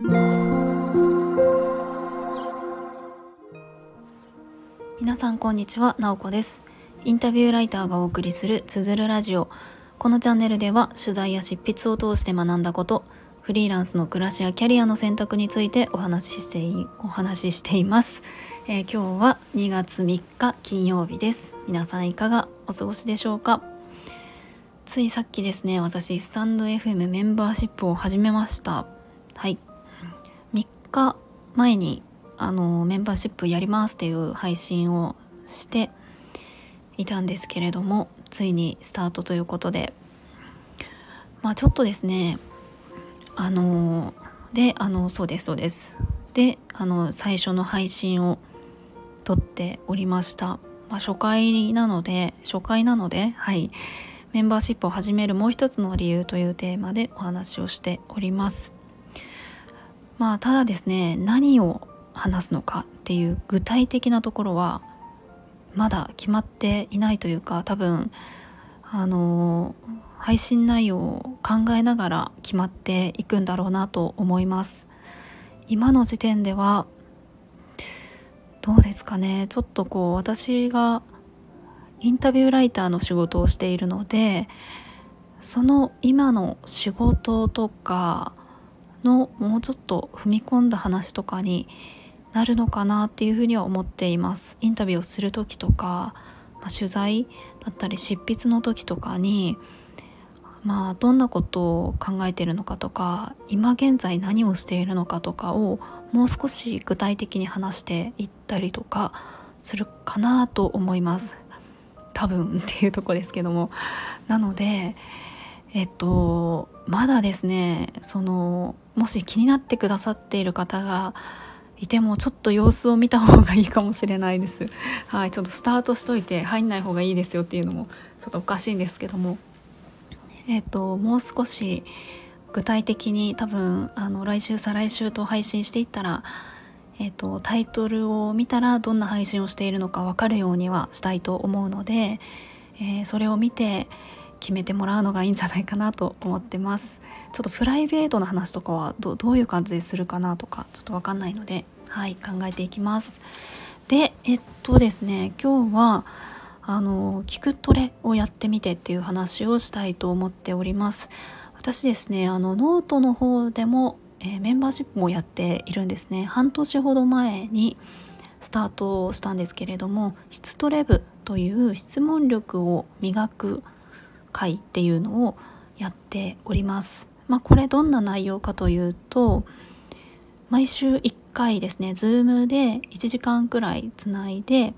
皆さんこんにちは、なおこです。インタビューライターがお送りするつづるラジオ。このチャンネルでは取材や執筆を通して学んだことフリーランスの暮らしやキャリアの選択についてお話ししていお話ししています、えー、今日は2月3日金曜日です。皆さんいかがお過ごしでしょうか？ついさっきですね私スタンド FM メンバーシップを始めました。はい。日前にあのメンバーシップやりますっていう配信をしていたんですけれどもついにスタートということで。まあちょっとですねあのであのそうですそうです。であの最初の配信を撮っておりました、まあ、初回なので初回なのではい。メンバーシップを始めるもう一つの理由というテーマでお話をしております。まあただですね何を話すのかっていう具体的なところはまだ決まっていないというか多分あの配信内容を考えながら決まっていくんだろうなと思います。今の時点ではどうですかね。ちょっとこう私がインタビューライターの仕事をしているのでその今の仕事とかのもうちょっと踏み込んだ話とかになるのかなっていうふうには思っています。インタビューをする時とか、まあ、取材だったり執筆の時とかにまあどんなことを考えているのかとか今現在何をしているのかとかをもう少し具体的に話していったりとかするかなと思います。多分っていうとこですけども。なのでえっとまだですねそのもし気になってくださっている方がいてもちょっと様子を見た方がいいかもしれないです。はい、ちょっとスタートしといて入んない方がいいですよっていうのもちょっとおかしいんですけども、えっ、ー、ともう少し具体的に多分あの来週再来週と配信していったら、えっ、ー、とタイトルを見たらどんな配信をしているのか分かるようにはしたいと思うので、えー、それを見て決めてもらうのがいいんじゃないかなと思ってます。ちょっとプライベートな話とかはどどういう感じでするかなとかちょっと分かんないのではい考えていきます。でえっとですね今日はあの聞くトレをやってみてっていう話をしたいと思っております。私ですねあのノートの方でも、えー、メンバーシップもやっているんですね。半年ほど前にスタートしたんですけれども質トレブという質問力を磨く会っていうのをやっております。まあ、これどんな内容かというと毎週1回ですね Zoom で1時間くらいつないで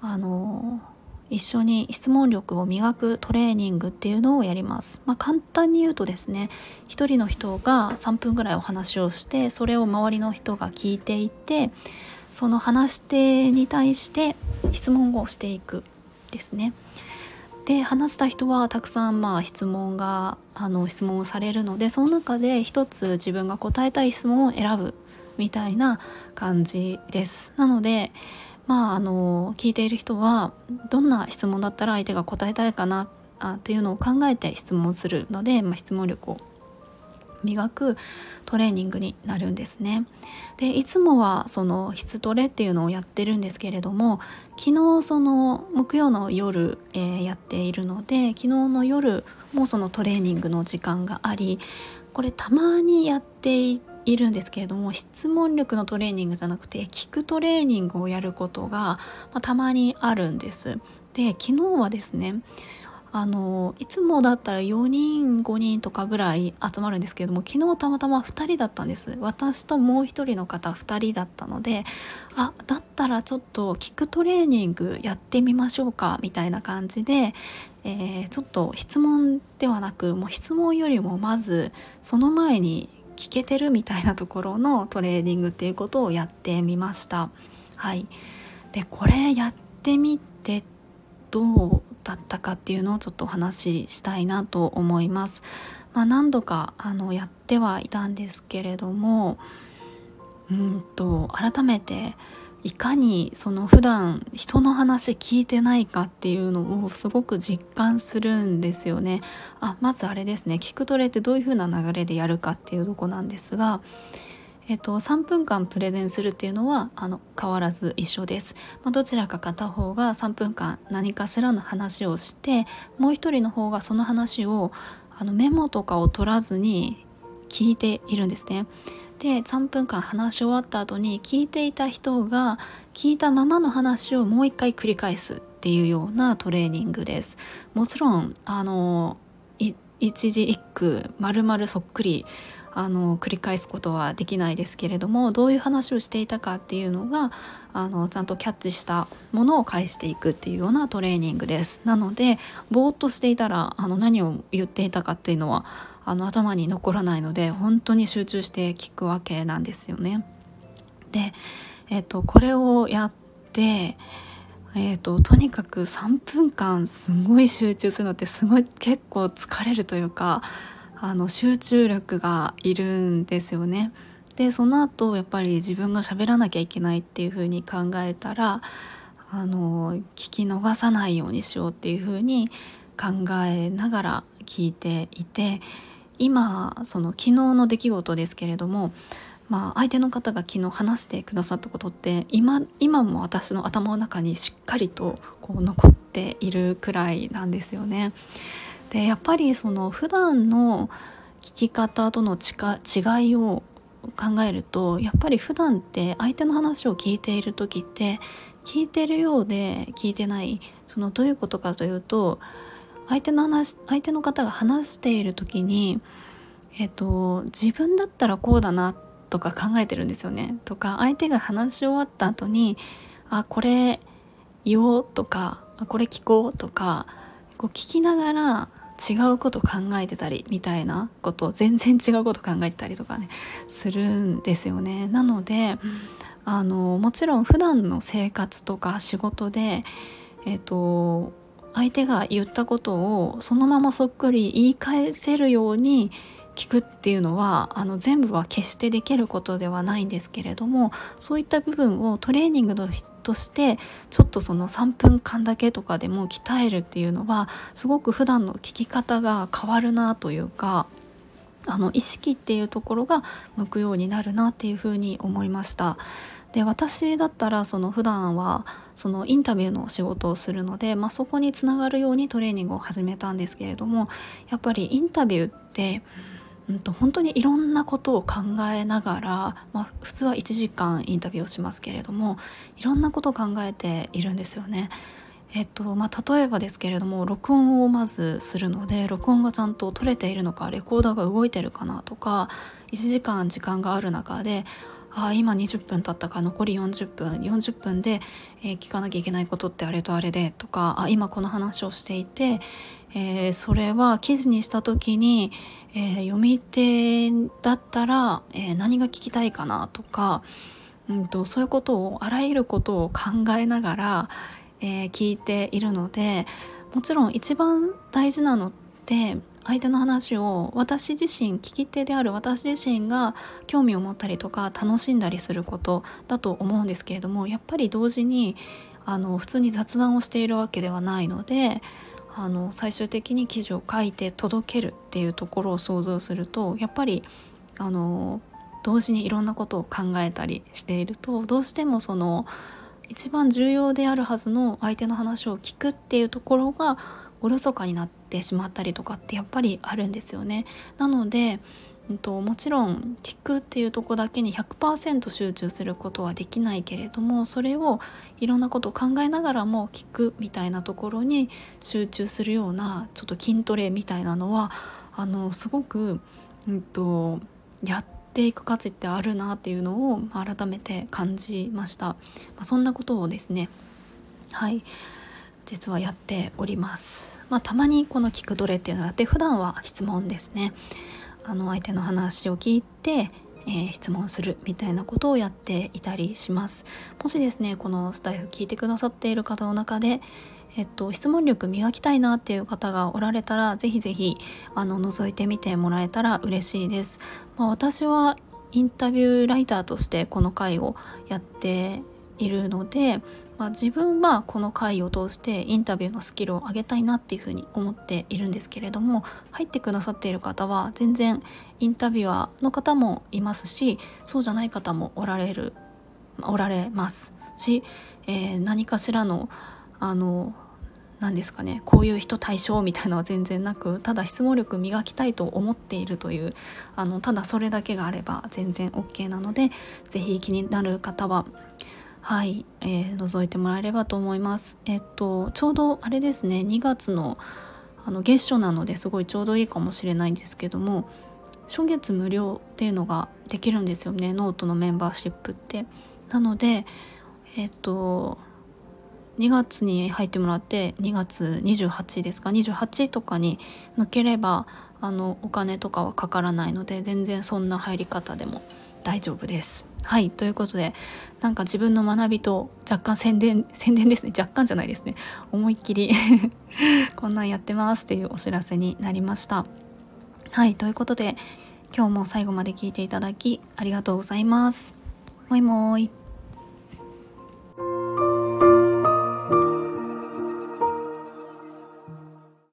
あの一緒に質問力を磨くトレーニングっていうのをやります。まあ、簡単に言うとですね一人の人が3分ぐらいお話をしてそれを周りの人が聞いていてその話し手に対して質問をしていくですね。で話した人はたくさんまあ質問があの質問をされるのでその中で一つ自分が答えたい質問を選ぶみたいな感じです。なのでまああの聞いている人はどんな質問だったら相手が答えたいかなあっていうのを考えて質問するので、まあ、質問力を磨くトレーニングになるんですね。でいつもはその質トレっていうのをやってるんですけれども昨日その木曜の夜、えー、やっているので昨日の夜もそのトレーニングの時間がありこれたまにやっているんですけれども質問力のトレーニングじゃなくて聞くトレーニングをやることが、まあ、たまにあるんです。で昨日はですねあのいつもだったら4人5人とかぐらい集まるんですけれども昨日たまたま2人だったんです私ともう1人の方2人だったのであだったらちょっと聞くトレーニングやってみましょうかみたいな感じで、えー、ちょっと質問ではなくもう質問よりもまずその前に聞けてるみたいなところのトレーニングっていうことをやってみました。はい、でこれやってみてどうだったかっていうのをちょっとお話ししたいなと思います。まあ、何度かあのやってはいたんですけれどもうんと改めていかにその普段人の話聞いてないかっていうのをすごく実感するんですよね。あまずあれですね聞くトレってどういう風な流れでやるかっていうとこなんですが、えっと、3分間プレゼンするっていうのはあの変わらず一緒です、まあ、どちらか片方が3分間何かしらの話をしてもう一人の方がその話をあのメモとかを取らずに聞いているんですね。で3分間話し終わった後に聞いていた人が聞いたままの話をもう一回繰り返すっていうようなトレーニングですもちろんあの一字一句丸々そっくりあの繰り返すことはできないですけれどもどういう話をしていたかっていうのがあのちゃんとキャッチしたものを返していくっていうようなトレーニングですなのでぼーっとしていたらあの何を言っていたかっていうのはあの頭に残らないので本当に集中して聞くわけなんですよね。で、えーと、これをやって、えーと、とにかく3分間すごい集中するのってすごい結構疲れるというかあの集中力がいるんですよね。でその後やっぱり自分が喋らなきゃいけないっていうふうに考えたらあの聞き逃さないようにしようっていうふうに考えながら聞いていて今その昨日の出来事ですけれどもまあ、相手の方が昨日話してくださったことって今今も私の頭の中にしっかりとこう残っているくらいなんですよね。でやっぱりその普段の聞き方との違いを考えるとやっぱり普段って相手の話を聞いている時って聞いてるようで聞いてないそのどういうことかというと相手の話相手の方が話している時に、えっと、自分だったらこうだなとか考えてるんですよね。とか相手が話し終わった後に「あこれ言おう」とか「これ聞こう」とかこう聞きながら違うこと考えてたりみたいなこと全然違うこと考えてたりとかねするんですよね。なのであのもちろん普段の生活とか仕事でえっ、と相手が言ったことをそのままそっくり言い返せるように聞くっていうのはあの全部は決してできることではないんですけれどもそういった部分をトレーニングとしてちょっとその3分間だけとかでも鍛えるっていうのはすごく普段の聞き方が変わるなというかあの意識っていうところが向くようになるなっていうふうに思いました。で私だったらその普段はそのインタビューの仕事をするので、まあ、そこにつながるようにトレーニングを始めたんですけれどもやっぱりインタビューって、うん、と本当にいろんなことを考えながら、まあ、普通は1時間インタビューをしますけれどもいろんなことを考えているんですよね。えっとまあ、例えばですけれども録音をまずするので録音がちゃんと取れているのかレコーダーが動いてるかなとか1時間時間がある中であ今20分経ったか残り40分40分で、えー、聞かなきゃいけないことってあれとあれでとかあ今この話をしていて、えー、それは記事にした時に、えー、読み手だったら、え何が聞きたいかなとか、うんと、そういうことをあらゆることを考えながら、え聞いているのでもちろん一番大事なのって相手の話を私自身聞き手である私自身が興味を持ったりとか楽しんだりすることだと思うんですけれどもやっぱり同時にあの普通に雑談をしているわけではないのであの最終的に記事を書いて届けるっていうところを想像するとやっぱりあの同時にいろんなことを考えたりしているとどうしてもその一番重要であるはずの相手の話を聞くっていうところがおろそかになってしまったりとかってやっぱりあるんですよね。なのでと、もちろん聞くっていうとこだけに100%集中することはできないけれどもそれをいろんなことを考えながらも聞くみたいなところに集中するようなちょっと筋トレみたいなのはあのすごく、うんと、やっていく価値ってあるなっていうのを改めて感じました。まあ、そんなことをですねはい実はやっております。まあ、たまにこの聞くどれっていうのがあって普段は質問ですね。あの相手の話を聞いて、えー、質問するみたいなことをやっていたりします。もしですねこのスタイフ聞いてくださっている方の中でえっと、質問力磨きたいなっていう方がおられたらぜひぜひあの覗いてみてもらえたら嬉しいです。まあ、私はインタビューライターとしてこの回をやっているので、まあ、自分はこの回を通してインタビューのスキルを上げたいなっていうふうに思っているんですけれども入ってくださっている方は全然インタビュアーの方もいますしそうじゃない方もおられるおられます。し、えー、何かしらのあの何ですかねこういう人対象みたいのは全然なくただ質問力磨きたいと思っているというあのただそれだけがあれば全然 OK なので是非気になる方ははい、えー、覗いてもらえればと思います。えっとちょうどあれですね2月のあの月初なのですごいちょうどいいかもしれないんですけども初月無料っていうのができるんですよねノートのメンバーシップって。なのでえっと2月に入ってもらって2月28ですか28とかに抜ければあのお金とかはかからないので全然そんな入り方でも大丈夫です。はいということでなんか自分の学びと若干宣伝 宣伝ですね。若干じゃないですね。思いっきり こんなんやってますっていうお知らせになりました。はいということで今日も最後まで聞いていただきありがとうございます。もいもーい。